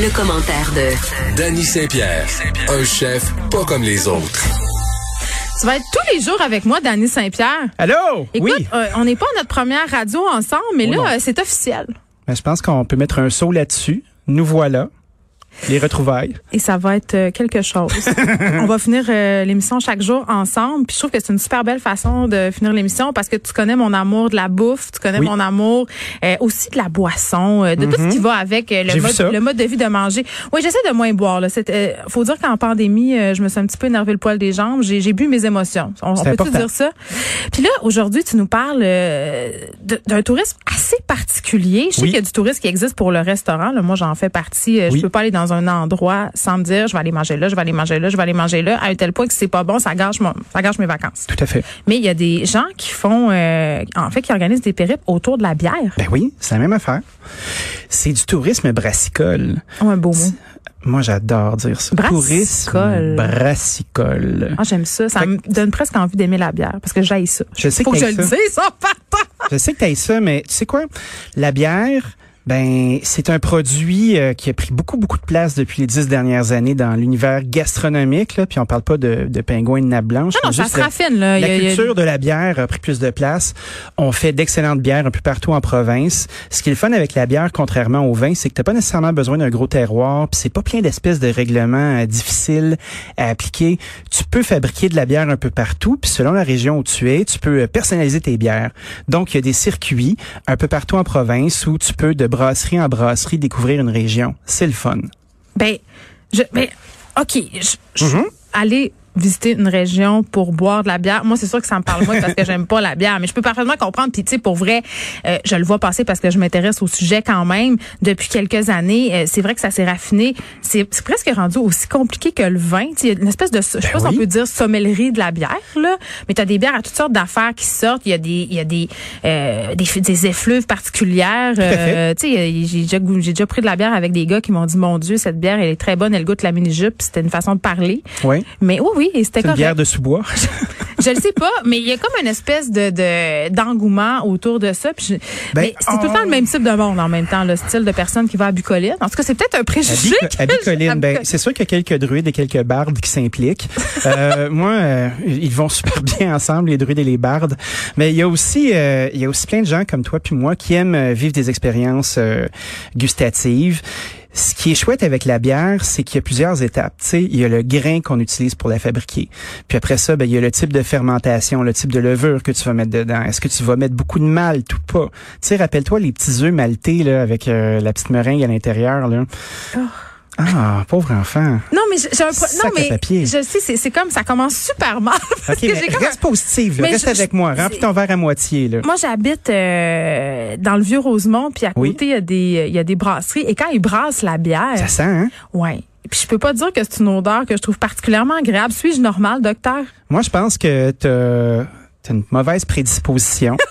Le, commentaire de Danny Saint-Pierre, un chef pas comme les autres. Tu vas être tous les jours avec moi, Danny Saint-Pierre. Allô? Écoute, oui. euh, on n'est pas à notre première radio ensemble, mais Oh là, euh, c'est officiel. Ben, je pense qu'on peut mettre un saut là-dessus. Nous voilà. Les retrouvailles. Et ça va être euh, quelque chose. on va finir euh, l'émission chaque jour ensemble. Puis je trouve que c'est une super belle façon de finir l'émission parce que tu connais mon amour de la bouffe, tu connais Oui. mon amour euh, aussi de la boisson, euh, de tout ce qui va avec le mode, le mode de vie de manger. Oui, j'essaie de moins boire. Là. Faut dire qu'en pandémie, je me suis un petit peu énervé le poil des jambes. J'ai, bu mes émotions. On, on peut-tu important. dire ça? Puis là, aujourd'hui, tu nous parles d'un tourisme assez particulier. Je sais Oui. qu'il y a du tourisme qui existe pour le restaurant. Là. Moi, j'en fais partie. Oui. Je peux pas aller dans un endroit sans me dire, je vais aller manger là, je vais aller manger là, je vais aller manger là, à un tel point que c'est pas bon, ça gâche, mon, ça gâche mes vacances. Tout à fait. Mais il y a des gens qui font, euh, en fait, qui organisent des périples autour de la bière. Ben oui, c'est la même affaire. C'est du tourisme brassicole. Oh, un beau mot. Moi, j'adore dire ça. Brassicole. Tourisme brassicole. Ah, j'aime ça. Ça Fait me donne presque envie d'aimer la bière parce que j'aille ça. Je sais Faut que que je le ça. dise en partant. Je sais que tu ça, mais tu sais quoi? La bière, ben, c'est un produit euh, qui a pris beaucoup, beaucoup de place depuis les dix dernières années dans l'univers gastronomique. Là, puis on parle pas de, de pingouins de nappe blanche. Non, non, ça se raffine, là. Y La a- il y a- culture de la bière a pris plus de place. On fait d'excellentes bières un peu partout en province. Ce qui est le fun avec la bière, contrairement au vin, c'est que t'as pas nécessairement besoin d'un gros terroir, puis c'est pas plein d'espèces de règlements euh, difficiles à appliquer. Tu peux fabriquer de la bière un peu partout, puis selon la région où tu es, tu peux euh, personnaliser tes bières. Donc, il y a des circuits un peu partout en province où tu peux, de brasserie en brasserie, découvrir une région. C'est le fun. Ben, je, ben, OK. Je, je- Mm-hmm. aller visiter une région pour boire de la bière. Moi, c'est sûr que ça me parle moins parce que j'aime pas la bière, mais je peux parfaitement comprendre. Puis, tu sais, pour vrai, euh, je le vois passer parce que je m'intéresse au sujet quand même depuis quelques années. Euh, c'est vrai que ça s'est raffiné. C'est presque rendu aussi compliqué que le vin. Il y a une espèce de, je sais Ben pas si on oui. peut dire sommellerie de la bière, là. Mais tu as des bières à toutes sortes d'affaires qui sortent. Il y a des, il y a des, euh, des, des effluves particulières. Euh, tu sais, j'ai déjà, j'ai déjà pris de la bière avec des gars qui m'ont dit, mon Dieu, cette bière, elle est très bonne, elle goûte la mini-jupe. C'était une façon de parler. Oui. Mais oui, oui, et c'était C'est une bière de sous-bois. Je le sais pas, mais il y a comme une espèce de de- d'engouement autour de ça. Puis je- Ben, mais c'est tout le temps le même type de monde en même temps, le style de personne qui va à Bucoline. En tout cas, c'est peut-être un À préjugé. Bico- à que j'ai- Bicoline, à ben, Bicoline. c'est sûr qu'il y a quelques druides et quelques bardes qui s'impliquent. Euh, moi, euh, ils vont super bien ensemble, les druides et les bardes. Mais il y a aussi, euh, il y a aussi plein de gens comme toi puis moi qui aiment vivre des expériences gustatives. Ce qui est chouette avec la bière, c'est qu'il y a plusieurs étapes. Tu sais, il y a le grain qu'on utilise pour la fabriquer. Puis après ça, ben, il y a le type de fermentation, le type de levure que tu vas mettre dedans. Est-ce que tu vas mettre beaucoup de malt ou pas? Tu sais, rappelle-toi les petits œufs maltés là, avec euh, la petite meringue à l'intérieur. Là. Ah, pauvre enfant. Non, mais j'ai un pro- non mais papier. je sais, c'est c'est comme ça commence super mal parce OK, que mais j'ai comme reste positive. là. Mais Reste je- avec moi. Remplis ton verre à moitié. Là. Moi, j'habite euh, dans le vieux Rosemont, puis à Oui. côté il y a des il y a des brasseries et quand ils brassent la bière, Ça sent, hein? ouais. Puis je peux pas dire que c'est une odeur que je trouve particulièrement agréable. Suis-je normal, docteur? Moi, je pense que t'as as une mauvaise prédisposition.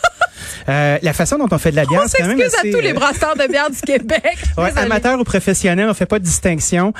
Euh, la façon dont on fait de la bière, c'est quand même à tous les euh, brasseurs de bière du Québec. ouais, amateur ou professionnel, on fait pas de distinction.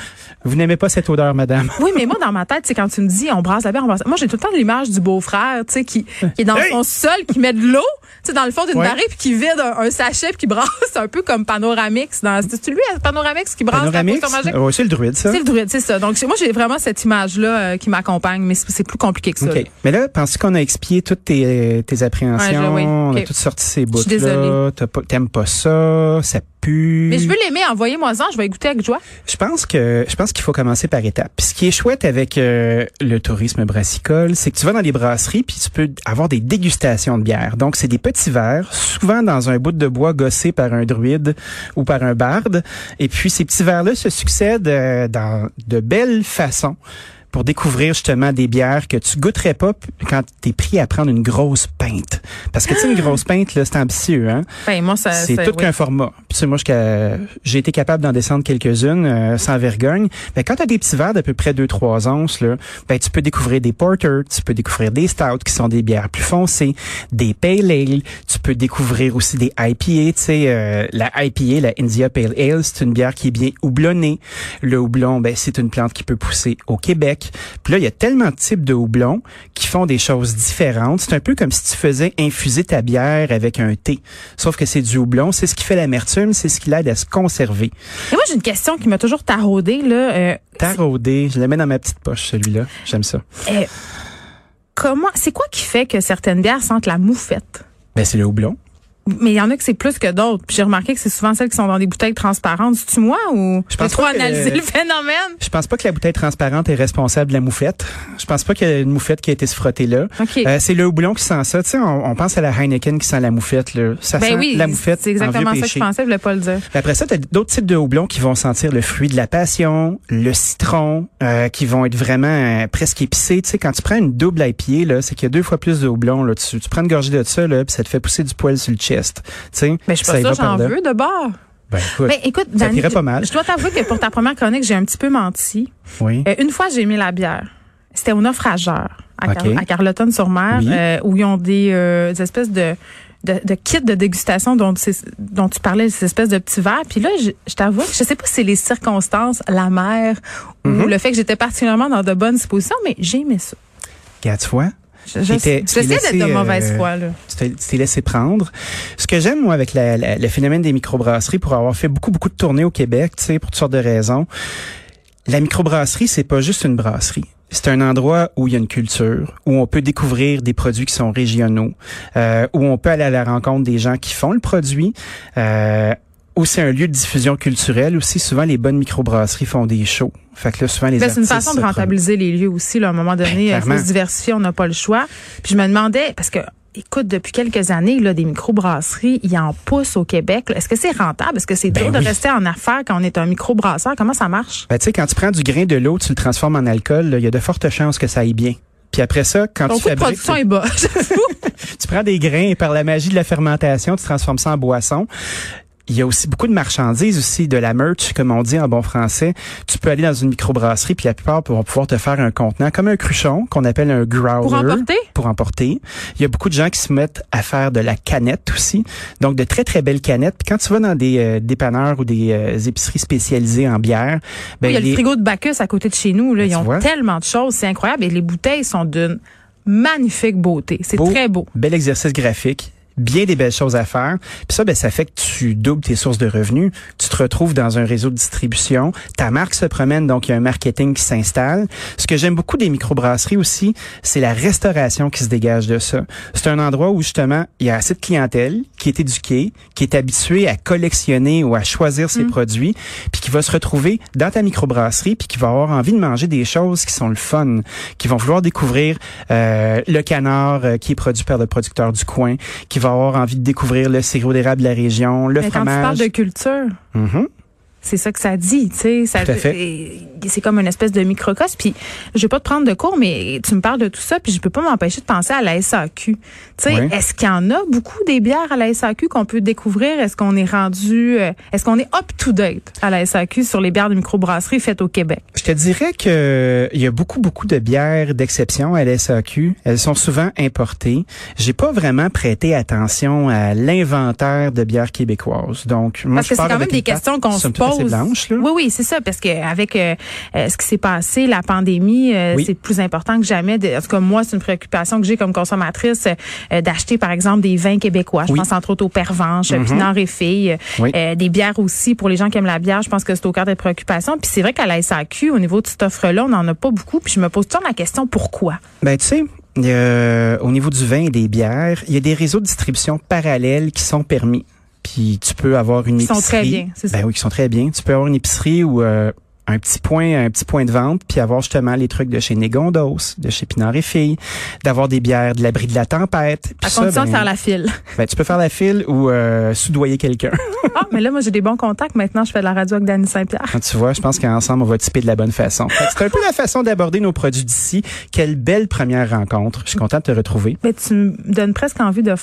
Vous n'aimez pas cette odeur, madame. Oui, mais moi, dans ma tête, c'est quand tu me dis on brasse la bière, on brasse. Moi, j'ai tout le temps l'image du beau-frère, tu sais, qui, qui est dans Hey! son sol, qui met de l'eau, tu sais, dans le fond d'une Ouais. barrique, puis qui vide un, un sachet, puis qui brasse un peu comme Panoramix. Dans, c'est-tu lui, Panoramix, qui brasse Panoramix? la magique? Ouais, c'est le druide, ça. C'est le druide, c'est ça. Donc, moi, j'ai vraiment cette image-là euh, qui m'accompagne, mais c'est plus compliqué que ça. OK. là. Mais là, penses-tu qu'on a expié toutes tes, tes appréhensions? Ouais, je- oui. Toutes sorti ces bouts là. T'aimes pas ça, ça pue. Mais je veux l'aimer, envoyez-moi-en, je vais y goûter avec joie. Je pense que je pense qu'il faut commencer par étapes. Puis ce qui est chouette avec euh, le tourisme brassicole, c'est que tu vas dans les brasseries puis tu peux avoir des dégustations de bière. Donc c'est des petits verres, souvent dans un bout de bois gossé par un druide ou par un barde. Et puis ces petits verres-là se succèdent euh, dans de belles façons pour découvrir justement des bières que tu goûterais pas quand t'es pris à prendre une grosse pinte. Parce que tu sais, une grosse pinte, là, c'est ambitieux, hein? Ben, moi, ça, C'est tout oui. qu'un format. Sais, moi, j'ai été capable d'en descendre quelques-unes euh, sans vergogne. Mais quand tu as des petits verres d'à peu près 2-3 onces, là, ben, tu peux découvrir des porters, tu peux découvrir des stouts qui sont des bières plus foncées, des pale ale, tu peux découvrir aussi des IPA. Tu sais, euh, la IPA, la India Pale Ale, c'est une bière qui est bien houblonnée. Le houblon, ben, c'est une plante qui peut pousser au Québec. Puis là, il y a tellement de types de houblons qui font des choses différentes. C'est un peu comme si tu faisais infuser ta bière avec un thé. Sauf que c'est du houblon, c'est ce qui fait l'amertume, c'est ce qui l'aide à se conserver. Et moi, j'ai une question qui m'a toujours taraudée, là. Euh, Taraudé, je le mets dans ma petite poche, celui-là. J'aime ça. euh, comment, c'est quoi qui fait que certaines bières sentent la moufette? Ben, c'est le houblon. Mais il y en a que c'est plus que d'autres. Puis j'ai remarqué que c'est souvent celles qui sont dans des bouteilles transparentes. C'est-tu moi ou Je pense trop que- analysé le phénomène? Je pense pas que la bouteille transparente est responsable de la moufette. Je pense pas qu'il y a une moufette qui a été se frotter là. OK. Euh, c'est le houblon qui sent ça. Tu sais, on, on pense à la Heineken qui sent la moufette. Là. Ça sent ben oui, la moufette c'est exactement en ça vieux que je pensais, je voulais pas le dire. Puis Après ça, tu as d'autres types de houblons qui vont sentir le fruit de la passion, le citron, euh, qui vont être vraiment euh, presque épicés. Tu sais, quand tu prends une double IPA, là, c'est qu'il y a deux fois plus de houblon. Là. Tu, tu prends une gorgée de ça, là, puis ça te fait pousser du poil sur le chest. Mais je suis ça pas par j'en veux de bord. Ben, écoute, Ben, écoute, ça t'irait pas mal. Je dois t'avouer que pour ta première chronique, j'ai un petit peu menti. oui. Euh, une fois, j'ai aimé la bière. C'était au naufrageur à, Car- OK. à Carleton-sur-Mer, Oui. euh, où ils ont des, euh, des espèces de, de, de kits de dégustation dont, tu parlais, ces espèces de petits verres. Puis là, je, je t'avoue que je sais pas si c'est les circonstances, la mer, ou Mm-hmm. le fait que j'étais particulièrement dans de bonnes dispositions, mais j'ai aimé ça. Regarde, tu j'essaie d'être de mauvaise euh, foi, là. tu t'es laissé prendre. Ce que j'aime, moi, avec la- la- le phénomène des microbrasseries, pour avoir fait beaucoup, beaucoup de tournées au Québec, tu sais, pour toutes sortes de raisons, la microbrasserie, c'est pas juste une brasserie. C'est un endroit où il y a une culture, où on peut découvrir des produits qui sont régionaux, euh, où on peut aller à la rencontre des gens qui font le produit. Euh, aussi un lieu de diffusion culturelle. Aussi, souvent, les bonnes microbrasseries font des shows. Fait que là, souvent, les Ben, c'est une façon de se rentabiliser les lieux aussi. Là, à un moment donné, il faut clairement. se diversifier, on n'a pas le choix. Puis je me demandais, parce que, écoute, depuis quelques années, là, des microbrasseries, il en pousse au Québec. Est-ce que c'est rentable? Est-ce que c'est Ben dur de rester en affaires quand on est un microbrasseur? Comment ça marche? Ben, tu sais, quand tu prends du grain de l'eau, tu le transformes en alcool, il y a de fortes chances que ça aille bien. Puis après ça, quand Ton tu fabriques, production est bas. tu prends des grains et par la magie de la fermentation, tu transformes ça en boisson. Il y a aussi beaucoup de marchandises aussi, de la merch, comme on dit en bon français. Tu peux aller dans une microbrasserie, puis la plupart vont pouvoir te faire un contenant, comme un cruchon, qu'on appelle un growler. Pour emporter? Pour emporter. Il y a beaucoup de gens qui se mettent à faire de la canette aussi. Donc, de très, très belles canettes. Puis quand tu vas dans des euh, dépanneurs ou des euh, épiceries spécialisées en bière, ben, il y a le les- frigo de Bacchus à côté de chez nous. Là. Ben, Ils ont vois. tellement de choses. C'est incroyable. Et les bouteilles sont d'une magnifique beauté. C'est Beau. très beau. bel exercice graphique bien des belles choses à faire. Puis ça, ben, ça fait que tu doubles tes sources de revenus. Tu te retrouves dans un réseau de distribution. Ta marque se promène, donc il y a un marketing qui s'installe. Ce que j'aime beaucoup des microbrasseries aussi, c'est la restauration qui se dégage de ça. C'est un endroit où justement, il y a assez de clientèle qui est éduquée, qui est habituée à collectionner ou à choisir ses produits, puis qui va se retrouver dans ta microbrasserie, puis qui va avoir envie de manger des choses qui sont le fun, qui vont vouloir découvrir euh, le canard euh, qui est produit par le producteur du coin, qui va avoir envie de découvrir le sirop d'érable de la région, le Mais quand tu fromage. parles de culture, Mhm. C'est ça que ça dit, tu sais. Ça- Tout à fait. et- C'est comme une espèce de microcosme. Puis, je vais pas te prendre de cours, mais tu me parles de tout ça, puis je peux pas m'empêcher de penser à la SAQ. Tu sais, Oui. est-ce qu'il y en a beaucoup des bières à la SAQ qu'on peut découvrir? Est-ce qu'on est rendu, euh, est-ce qu'on est up to date à la SAQ sur les bières de microbrasserie faites au Québec? Je te dirais que il y a beaucoup beaucoup de bières d'exception à l'SAQ. Elles sont souvent importées. J'ai pas vraiment prêté attention à l'inventaire de bières québécoises. Donc moi Parce je que c'est quand même des questions qu'on se somme blanche, là. Oui, oui, c'est ça, parce que avec euh, euh, ce qui s'est passé, la pandémie, euh, Oui. c'est plus important que jamais. De, en tout cas, moi, c'est une préoccupation que j'ai comme consommatrice euh, d'acheter, par exemple, des vins québécois. Je Oui. pense entre autres au Pervenche, Mhm. Pinard et Filles, Oui. des bières aussi. Pour les gens qui aiment la bière, je pense que c'est au cœur des préoccupations. Puis c'est vrai qu'à la SAQ, au niveau de cette offre-là, on n'en a pas beaucoup. Puis je me pose toujours la question, pourquoi? Ben tu sais, au niveau du vin et des bières, il y a des réseaux de distribution parallèles qui sont permis. Puis tu peux avoir une Qui sont épicerie. très bien, c'est ça. Ben oui, qui sont très bien. Tu peux avoir une épicerie ou euh, un petit point, un petit point de vente, puis avoir justement les trucs de chez Négondos, de chez Pinard et Filles, d'avoir des bières de l'abri de la tempête. À condition de faire la file. Ben, tu peux faire la file ou euh, soudoyer quelqu'un. ah, mais là, moi, j'ai des bons contacts. Maintenant, je fais de la radio avec Danny Saint-Pierre. Ah, tu vois, je pense qu'ensemble, on va typer de la bonne façon. C'est un peu la façon d'aborder nos produits d'ici. Quelle belle première rencontre. Je suis contente de te retrouver. Mais tu me donnes presque envie de faire